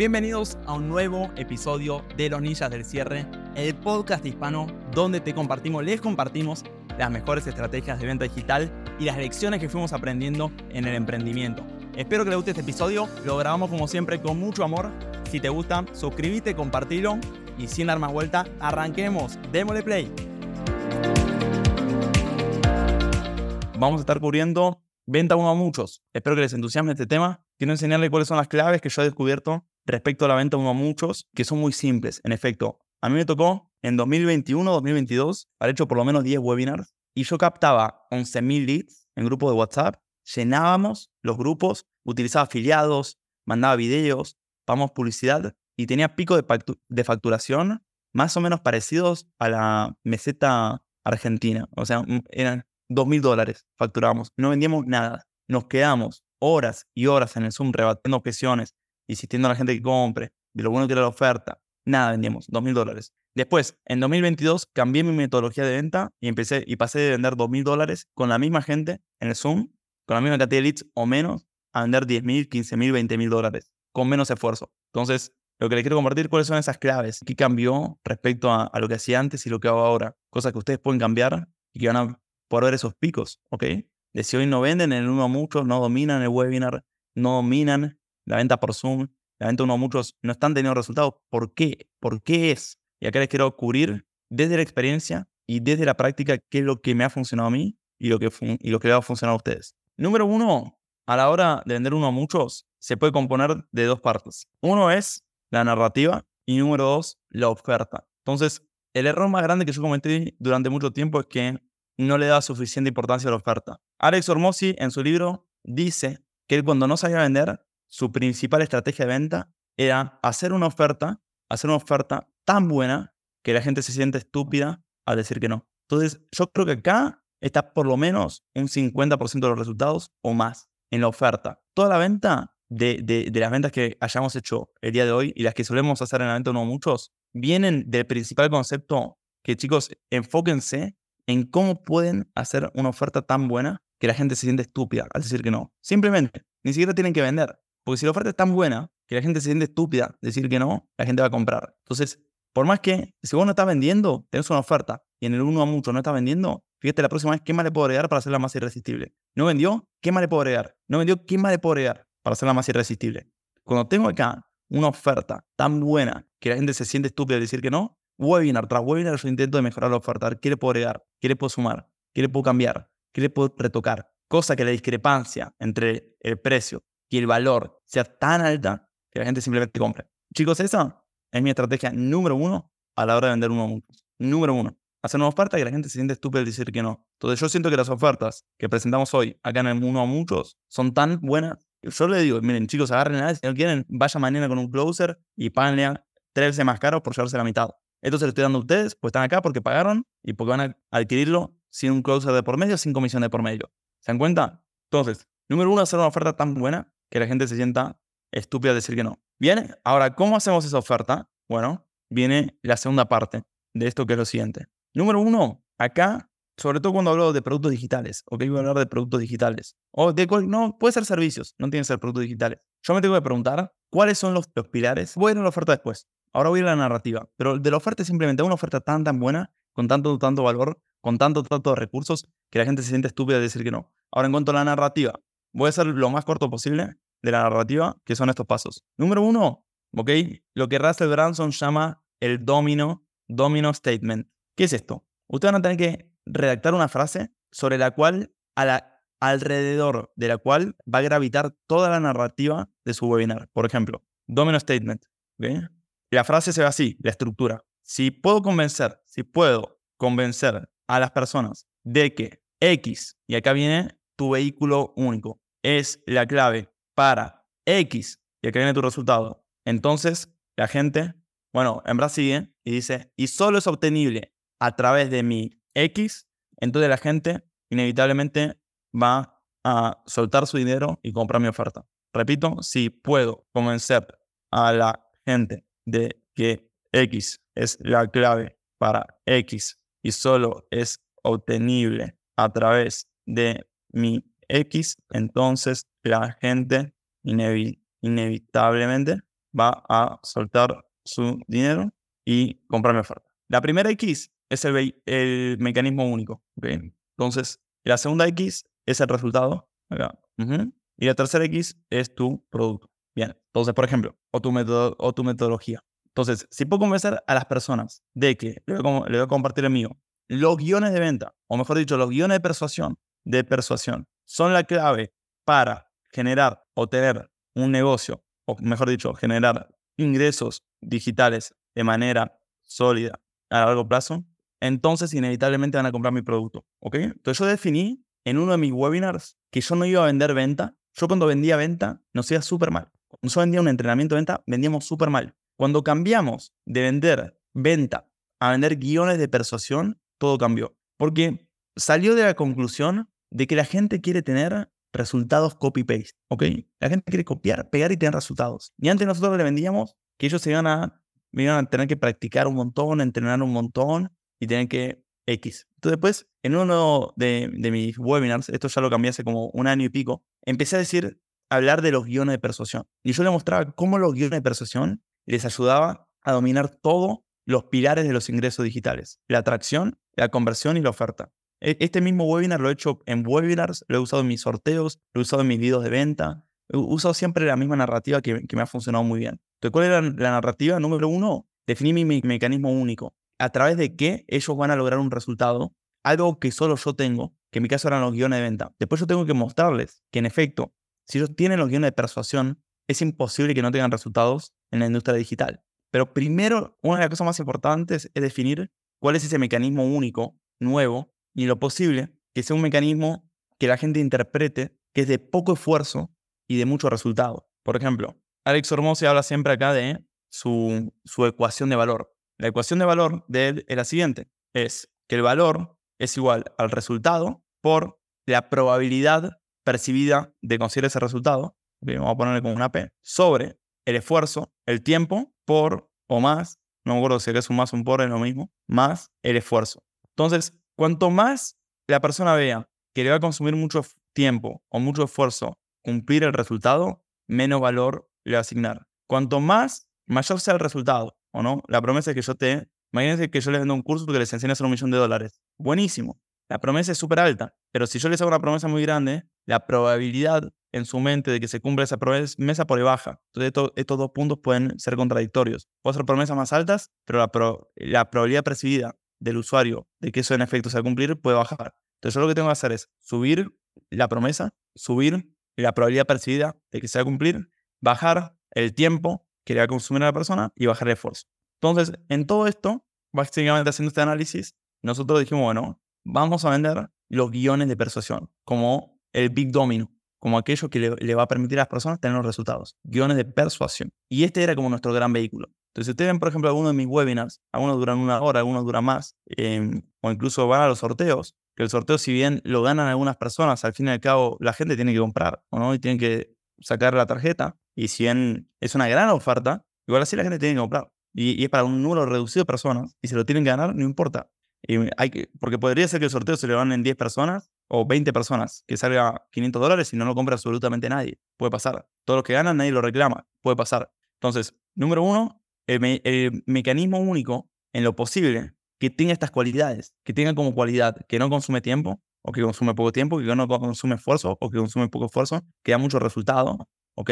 Bienvenidos a un nuevo episodio de Los Ninjas del Cierre, el podcast hispano donde compartimos, les compartimos las mejores estrategias de venta digital y las lecciones que fuimos aprendiendo en el emprendimiento. Espero que les guste este episodio, lo grabamos como siempre con mucho amor. Si te gusta, suscríbete, compartilo y sin dar más vuelta, arranquemos, démosle play. Vamos a estar cubriendo venta uno a muchos. Espero que les entusiasme este tema. Quiero enseñarles cuáles son las claves que yo he descubierto respecto a la venta uno muchos, que son muy simples. En efecto, a mí me tocó en 2021, 2022, haber hecho por lo menos 10 webinars y yo captaba 11.000 leads en grupos de WhatsApp, llenábamos los grupos, utilizaba afiliados, mandaba videos, pagamos publicidad y tenía pico de, facturación más o menos parecidos a la meseta argentina. O sea, mm, eran 2.000 dólares facturamos. No vendíamos nada. Nos quedamos horas y horas en el Zoom rebatiendo objeciones, insistiendo a la gente que compre, de lo bueno que era la oferta. Nada vendíamos, 2.000 dólares. Después, en 2022, cambié mi metodología de venta y empecé y pasé de vender 2.000 dólares con la misma gente en el Zoom, con la misma cantidad de leads o menos, a vender 10.000, 15.000, 20.000 dólares, con menos esfuerzo. Entonces, lo que les quiero compartir, cuáles son esas claves, qué cambió respecto a, a, lo que hacía antes y lo que hago ahora. Cosas que ustedes pueden cambiar y que van a poder ver esos picos, ¿ok? De si hoy no venden en el uno a muchos, no dominan el webinar, no dominan la venta por Zoom, la venta uno a muchos, no están teniendo resultados. ¿Por qué? ¿Por qué es? Y acá les quiero cubrir desde la experiencia y desde la práctica qué es lo que me ha funcionado a mí y lo que, y lo que le va a a ustedes. Número uno, a la hora de vender uno a muchos, se puede componer de dos partes. Uno es la narrativa y número dos, la oferta. Entonces, el error más grande que yo cometí durante mucho tiempo es que no le da suficiente importancia a la oferta. Alex Ormosi en su libro dice que él cuando no sabía vender, su principal estrategia de venta era hacer una oferta, hacer una oferta tan buena que la gente se siente estúpida al decir que no. Entonces, yo creo que acá está por lo menos un 50% de los resultados o más en la oferta. Toda la venta de, de, las ventas que hayamos hecho el día de hoy y las que solemos hacer en la venta no muchos, vienen del principal concepto que chicos, enfóquense en cómo pueden hacer una oferta tan buena que la gente se siente estúpida al decir que no. Simplemente, ni siquiera tienen que vender. Porque si la oferta es tan buena que la gente se siente estúpida decir que no, la gente va a comprar. Entonces, por más que si vos no estás vendiendo, tenés una oferta y en el uno a mucho no estás vendiendo, fíjate la próxima vez qué más le puedo agregar para hacerla más irresistible. ¿No vendió? ¿Qué más le puedo agregar? ¿No vendió? ¿Qué más le puedo agregar para hacerla más irresistible? Cuando tengo acá una oferta tan buena que la gente se siente estúpida decir que no, webinar tras webinar yo intento de mejorar la oferta. ¿Qué le puedo agregar? ¿Qué le puedo sumar? ¿Qué le puedo cambiar? ¿Qué le puedo retocar? Cosa que la discrepancia entre el precio y el valor sea tan alta que la gente simplemente compre. Chicos, esa es mi estrategia número uno a la hora de vender uno a muchos. Número uno. Hacer una oferta que la gente se siente estúpida al decir que no. Entonces yo siento que las ofertas que presentamos hoy acá en el uno a muchos son tan buenas. Yo le digo, miren chicos, agarren nada, si no quieren, vaya mañana con un closer y páganle tres veces más caro por llevarse la mitad. Esto se lo estoy dando a ustedes, pues están acá porque pagaron y porque van a adquirirlo sin un closer de por medio, sin comisión de por medio. ¿Se dan cuenta? Entonces, número uno, hacer una oferta tan buena que la gente se sienta estúpida decir que no. Bien, ahora, ¿cómo hacemos esa oferta? Bueno, viene la segunda parte de esto que es lo siguiente. Número uno, acá, sobre todo cuando hablo de productos digitales, o que voy a hablar de productos digitales, o de no, puede ser servicios, no tiene que ser productos digitales. Yo me tengo que preguntar cuáles son los, los pilares. Voy a ir a la oferta después. Ahora voy a ir a la narrativa. Pero de la oferta simplemente una oferta tan, tan buena, con tanto, tanto valor, con tanto, tanto recursos, que la gente se siente estúpida de decir que no. Ahora, en cuanto a la narrativa, voy a ser lo más corto posible de la narrativa, que son estos pasos. Número uno, ¿ok? Lo que Russell Branson llama el domino, domino statement. ¿Qué es esto? Ustedes van a tener que redactar una frase sobre la cual, a la, alrededor de la cual va a gravitar toda la narrativa de su webinar. Por ejemplo, domino statement. ¿ok? La frase se ve así, la estructura. Si puedo convencer, si puedo convencer a las personas de que X, y acá viene tu vehículo único, es la clave para X, y acá viene tu resultado. Entonces, la gente, bueno, en Brasil sigue y dice, y solo es obtenible a través de mi X, entonces la gente inevitablemente va a soltar su dinero y comprar mi oferta. Repito, si puedo convencer a la gente de que X es la clave para X y solo es obtenible a través de mi X, entonces la gente inevitablemente va a soltar su dinero y comprar mi oferta. La primera X es el, el mecanismo único. Entonces, la segunda X es el resultado. Acá. Y la tercera X es tu producto. Bien. Entonces, por ejemplo, o tu, método, o tu metodología. Entonces, si puedo convencer a las personas de que, le voy, a, compartir el mío, los guiones de venta, o mejor dicho, los guiones de persuasión, de persuasión, son la clave para generar o tener un negocio, o mejor dicho, generar ingresos digitales de manera sólida a largo plazo, entonces inevitablemente van a comprar mi producto. ¿Ok? Entonces yo definí en uno de mis webinars que yo no iba a vender venta. Yo cuando vendía venta nos iba súper mal. Cuando yo vendía un entrenamiento de venta, vendíamos súper mal. Cuando cambiamos de vender venta a vender guiones de persuasión, todo cambió. Porque salió de la conclusión de que la gente quiere tener resultados copy-paste, ¿ok? La gente quiere copiar, pegar y tener resultados. Y antes nosotros le vendíamos que ellos se iban a, iban a tener que practicar un montón, entrenar un montón y tener que X. Entonces después, en uno de, mis webinars, esto ya lo cambié hace como un año y pico, empecé a decir, hablar de los guiones de persuasión. Y yo le mostraba cómo los guiones de persuasión les ayudaba a dominar todos los pilares de los ingresos digitales. La atracción, la conversión y la oferta. E, este mismo webinar lo he hecho en webinars, lo he usado en mis sorteos, lo he usado en mis videos de venta. He usado siempre la misma narrativa que, me ha funcionado muy bien. Entonces, ¿cuál era la narrativa? Número uno, definir mi, mecanismo único. A través de qué ellos van a lograr un resultado, algo que solo yo tengo, que en mi caso eran los guiones de venta. Después yo tengo que mostrarles que en efecto, si ellos tienen los guiones de persuasión, es imposible que no tengan resultados en la industria digital. Pero primero, una de las cosas más importantes es definir cuál es ese mecanismo único, nuevo, y lo posible que sea un mecanismo que la gente interprete que es de poco esfuerzo y de mucho resultado. Por ejemplo, Alex Hormozzi habla siempre acá de su, su ecuación de valor. La ecuación de valor de él es la siguiente. Es que el valor es igual al resultado por la probabilidad percibida de conseguir ese resultado, vamos a ponerle como una P, sobre el esfuerzo, el tiempo, por o más, no me acuerdo si es un más o un por, es lo mismo, más el esfuerzo. Entonces, Cuanto más la persona vea que le va a consumir mucho tiempo o mucho esfuerzo cumplir el resultado, menos valor le va a asignar. Cuanto más mayor sea el resultado, ¿o no? La promesa es que yo te... Imagínense que yo les vendo un curso que les enseña a hacer un millón de dólares. Buenísimo. La promesa es súper alta. Pero si yo les hago una promesa muy grande, la probabilidad en su mente de que se cumpla esa promesa por baja. Entonces, estos dos puntos pueden ser contradictorios. Puedo hacer promesas más altas, pero la, la probabilidad percibida del usuario de que eso en efecto se va a cumplir puede bajar. Entonces yo lo que tengo que hacer es subir la promesa, subir la probabilidad percibida de que se va a cumplir, bajar el tiempo que le va a consumir a la persona y bajar el esfuerzo. Entonces, en todo esto, básicamente haciendo este análisis, nosotros dijimos, bueno, vamos a vender los guiones de persuasión, como el Big Domino, como aquello que le, le, va a permitir a las personas tener los resultados, guiones de persuasión. Y este era como nuestro gran vehículo. Entonces, ustedes ven, por ejemplo, algunos de mis webinars, algunos duran una hora, algunos duran más, em, o incluso van a los sorteos, que el sorteo, si bien lo ganan algunas personas, al fin y al cabo la gente tiene que comprar, ¿o no? Y tiene que sacar la tarjeta, y si bien es una gran oferta, igual así la gente tiene que comprar. Y, es para un número reducido de personas, y si lo tienen que ganar, no importa. Y hay que, porque podría ser que el sorteo se le en 10 personas o 20 personas, que salga 500 dólares y no lo compra absolutamente nadie. Puede pasar. Todos los que ganan, nadie lo reclama. Puede pasar. Entonces, número uno, el, mecanismo único en lo posible que tenga estas cualidades, que tenga como cualidad que no consume tiempo, o que consume poco tiempo, que no consume esfuerzo, o que consume poco esfuerzo, que da mucho resultado, ¿ok?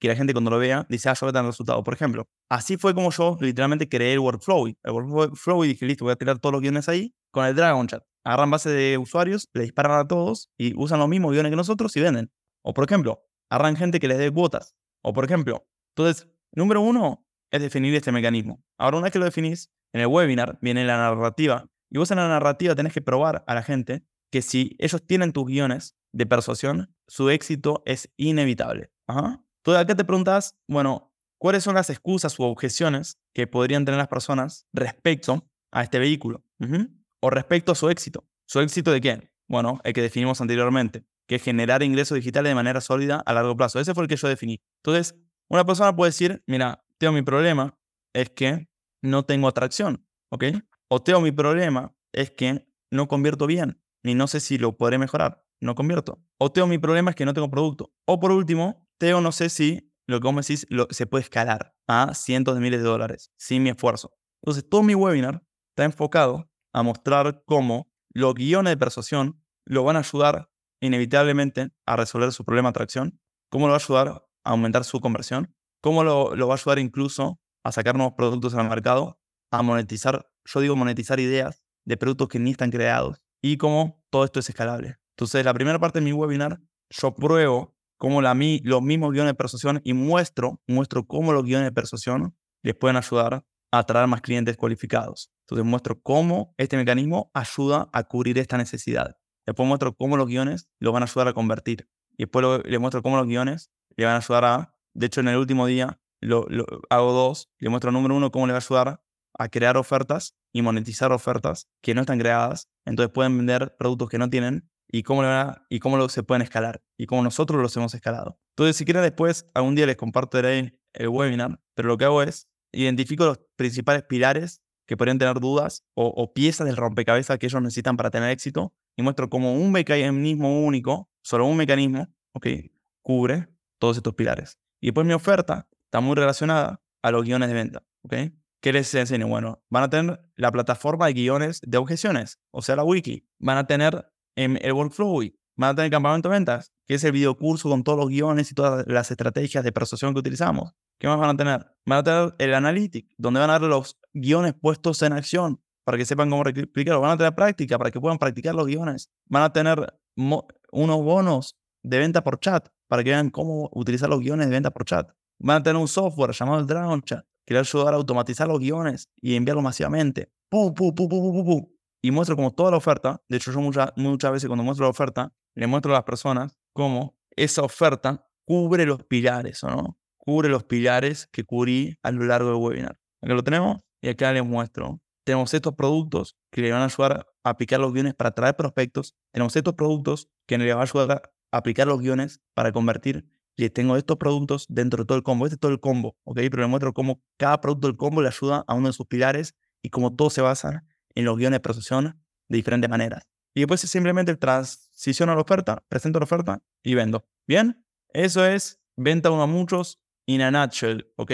Que la gente cuando lo vea dice, ah, yo voy resultado. Por ejemplo, así fue como yo literalmente creé el workflow. El workflow y dije, listo, voy a tirar todos los guiones ahí con el Dragon Chat. Agarran base de usuarios, le disparan a todos y usan los mismos guiones que nosotros y venden. O por ejemplo, agarran gente que les dé cuotas. O por ejemplo, entonces, número uno, es definir este mecanismo. Ahora, una vez que lo definís, en el webinar viene la narrativa. Y vos en la narrativa tenés que probar a la gente que si ellos tienen tus guiones de persuasión, su éxito es inevitable. Ajá. Entonces acá te preguntas, bueno, ¿cuáles son las excusas u objeciones que podrían tener las personas respecto a este vehículo? O respecto a su éxito. ¿Su éxito de qué? Bueno, el que definimos anteriormente, que es generar ingresos digitales de manera sólida a largo plazo. Ese fue el que yo definí. Entonces, una persona puede decir, mira, Teo, mi problema es que no tengo atracción, ¿ok? O Teo, mi problema es que no convierto bien, ni no sé si lo podré mejorar, no convierto. O Teo, mi problema es que no tengo producto. O por último, Teo, no sé si lo que vos me decís se puede escalar. a cientos de miles de dólares sin mi esfuerzo. Entonces, todo mi webinar está enfocado a mostrar cómo los guiones de persuasión lo van a ayudar inevitablemente a resolver su problema de atracción, cómo lo va a ayudar a aumentar su conversión, cómo lo, va a ayudar incluso a sacar nuevos productos al mercado, a monetizar, yo digo monetizar ideas de productos que ni están creados y cómo todo esto es escalable. Entonces, la primera parte de mi webinar, yo pruebo cómo los mismos guiones de persuasión y muestro, muestro cómo los guiones de persuasión les pueden ayudar a atraer más clientes cualificados. Entonces muestro cómo este mecanismo ayuda a cubrir esta necesidad. Después muestro cómo los guiones lo van a ayudar a convertir. Y después le muestro cómo los guiones le van a ayudar a, de hecho en el último día lo, hago dos, le muestro número uno cómo le va a ayudar a crear ofertas y monetizar ofertas que no están creadas. Entonces pueden vender productos que no tienen y cómo, y cómo se pueden escalar y cómo nosotros los hemos escalado. Entonces, si quieren después, algún día les compartiré el webinar, pero lo que hago es identifico los principales pilares que podrían tener dudas o, piezas del rompecabezas que ellos necesitan para tener éxito y muestro cómo un mecanismo único, solo un mecanismo, ok, cubre todos estos pilares. Y después mi oferta está muy relacionada a los guiones de venta, ok. ¿Qué les enseño? Bueno, van a tener la plataforma de guiones de objeciones, o sea, la wiki. Van a tener em, el workflow, van a tener el campamento de ventas, que es el videocurso con todos los guiones y todas las estrategias de persuasión que utilizamos. ¿Qué más van a tener? Van a tener el Analytics, donde van a ver los guiones puestos en acción para que sepan cómo replicarlo. Van a tener práctica para que puedan practicar los guiones. Van a tener unos bonos de venta por chat para que vean cómo utilizar los guiones de venta por chat. Van a tener un software llamado el Chat que a ayudar a automatizar los guiones y enviarlos masivamente. ¡Pum, pum, pum, pum, pum, Y muestro como toda la oferta, de hecho yo muchas, muchas veces cuando muestro la oferta, le muestro a las personas cómo esa oferta cubre los pilares, ¿o no? cubre los pilares que cubrí a lo largo del webinar. Acá lo tenemos y acá les muestro. Tenemos estos productos que le van a ayudar a aplicar los guiones para atraer prospectos. Tenemos estos productos que le van a ayudar aplicar los guiones para convertir. Y tengo estos productos dentro de todo el combo. Este es todo el combo, ¿ok? Pero les muestro cómo cada producto del combo le ayuda a uno de sus pilares y cómo todo se basa en los guiones de procesión de diferentes maneras. Y después es simplemente transiciono a la oferta, presento la oferta y vendo. ¿Bien? Eso es venta uno a muchos in a nutshell, ¿ok?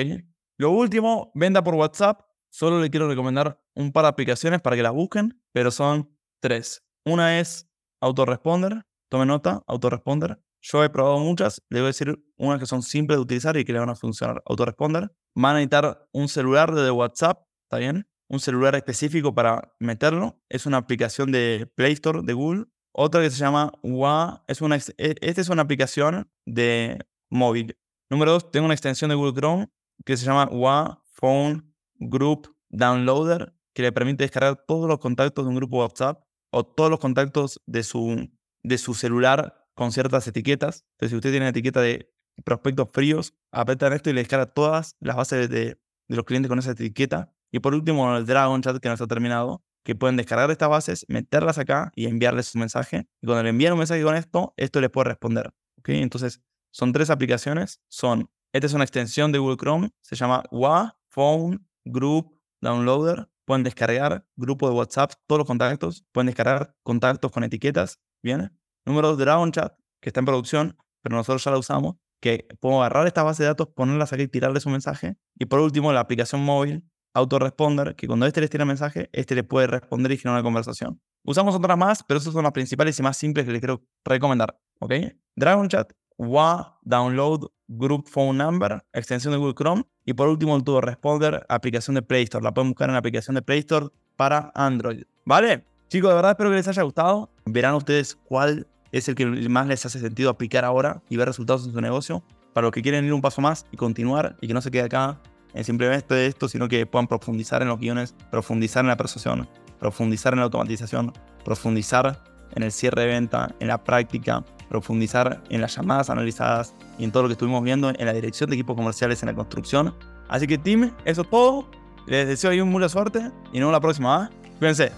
Lo último, venda por WhatsApp. Solo le quiero recomendar un par de aplicaciones para que las busquen, pero son tres. Una es Autoresponder, tome nota, Autoresponder. Yo he probado muchas, le voy a decir unas que son simples de utilizar y que le van a funcionar. Autoresponder. Van a necesitar un celular de WhatsApp, ¿está bien? Un celular específico para meterlo. Es una aplicación de Play Store de Google. Otra que se llama WA, es una, e, esta es una aplicación de móvil. Número dos, tengo una extensión de Google Chrome que se llama WA Phone Group Downloader, que le permite descargar todos los contactos de un grupo WhatsApp o todos los contactos de su, de su celular con ciertas etiquetas. Entonces, si usted tiene una etiqueta de prospectos fríos, apretan esto y le descarga todas las bases de, de los clientes con esa etiqueta. Y por último, el Dragon Chat que no está terminado, que pueden descargar estas bases, meterlas acá y enviarles un mensaje. Y cuando le envían un mensaje con esto, esto les puede responder. ¿okay? Entonces, son tres aplicaciones. Son, esta es una extensión de Google Chrome, se llama WA Phone Group Downloader. Pueden descargar grupo de WhatsApp, todos los contactos. Pueden descargar contactos con etiquetas. ¿Bien? Número dos, Dragon Chat, que está en producción, pero nosotros ya la usamos. Que puedo agarrar esta base de datos, ponerlas aquí y tirarles un mensaje. Y por último, la aplicación móvil Autoresponder, que cuando este les tira mensaje, este le puede responder y generar una conversación. Usamos otras más, pero esas son las principales y más simples que les quiero recomendar. ¿Ok? Dragon Chat WA Download Group Phone Number, extensión de Google Chrome. Y por último, el Responder, aplicación de Play Store. La pueden buscar en la aplicación de Play Store para Android. ¿Vale? Chicos, de verdad espero que les haya gustado. Verán ustedes cuál es el que más les hace sentido aplicar ahora y ver resultados en su negocio. Para los que quieren ir un paso más y continuar y que no se quede acá en simplemente esto, sino que puedan profundizar en los guiones, profundizar en la persuasión, profundizar en la automatización, profundizar en el cierre de venta, en la práctica, profundizar en las llamadas analizadas y en todo lo que estuvimos viendo en la dirección de equipos comerciales en la construcción. Así que, team, eso es todo. Les deseo ahí un mucha suerte y nos vemos la próxima. ¿ah? Cuídense.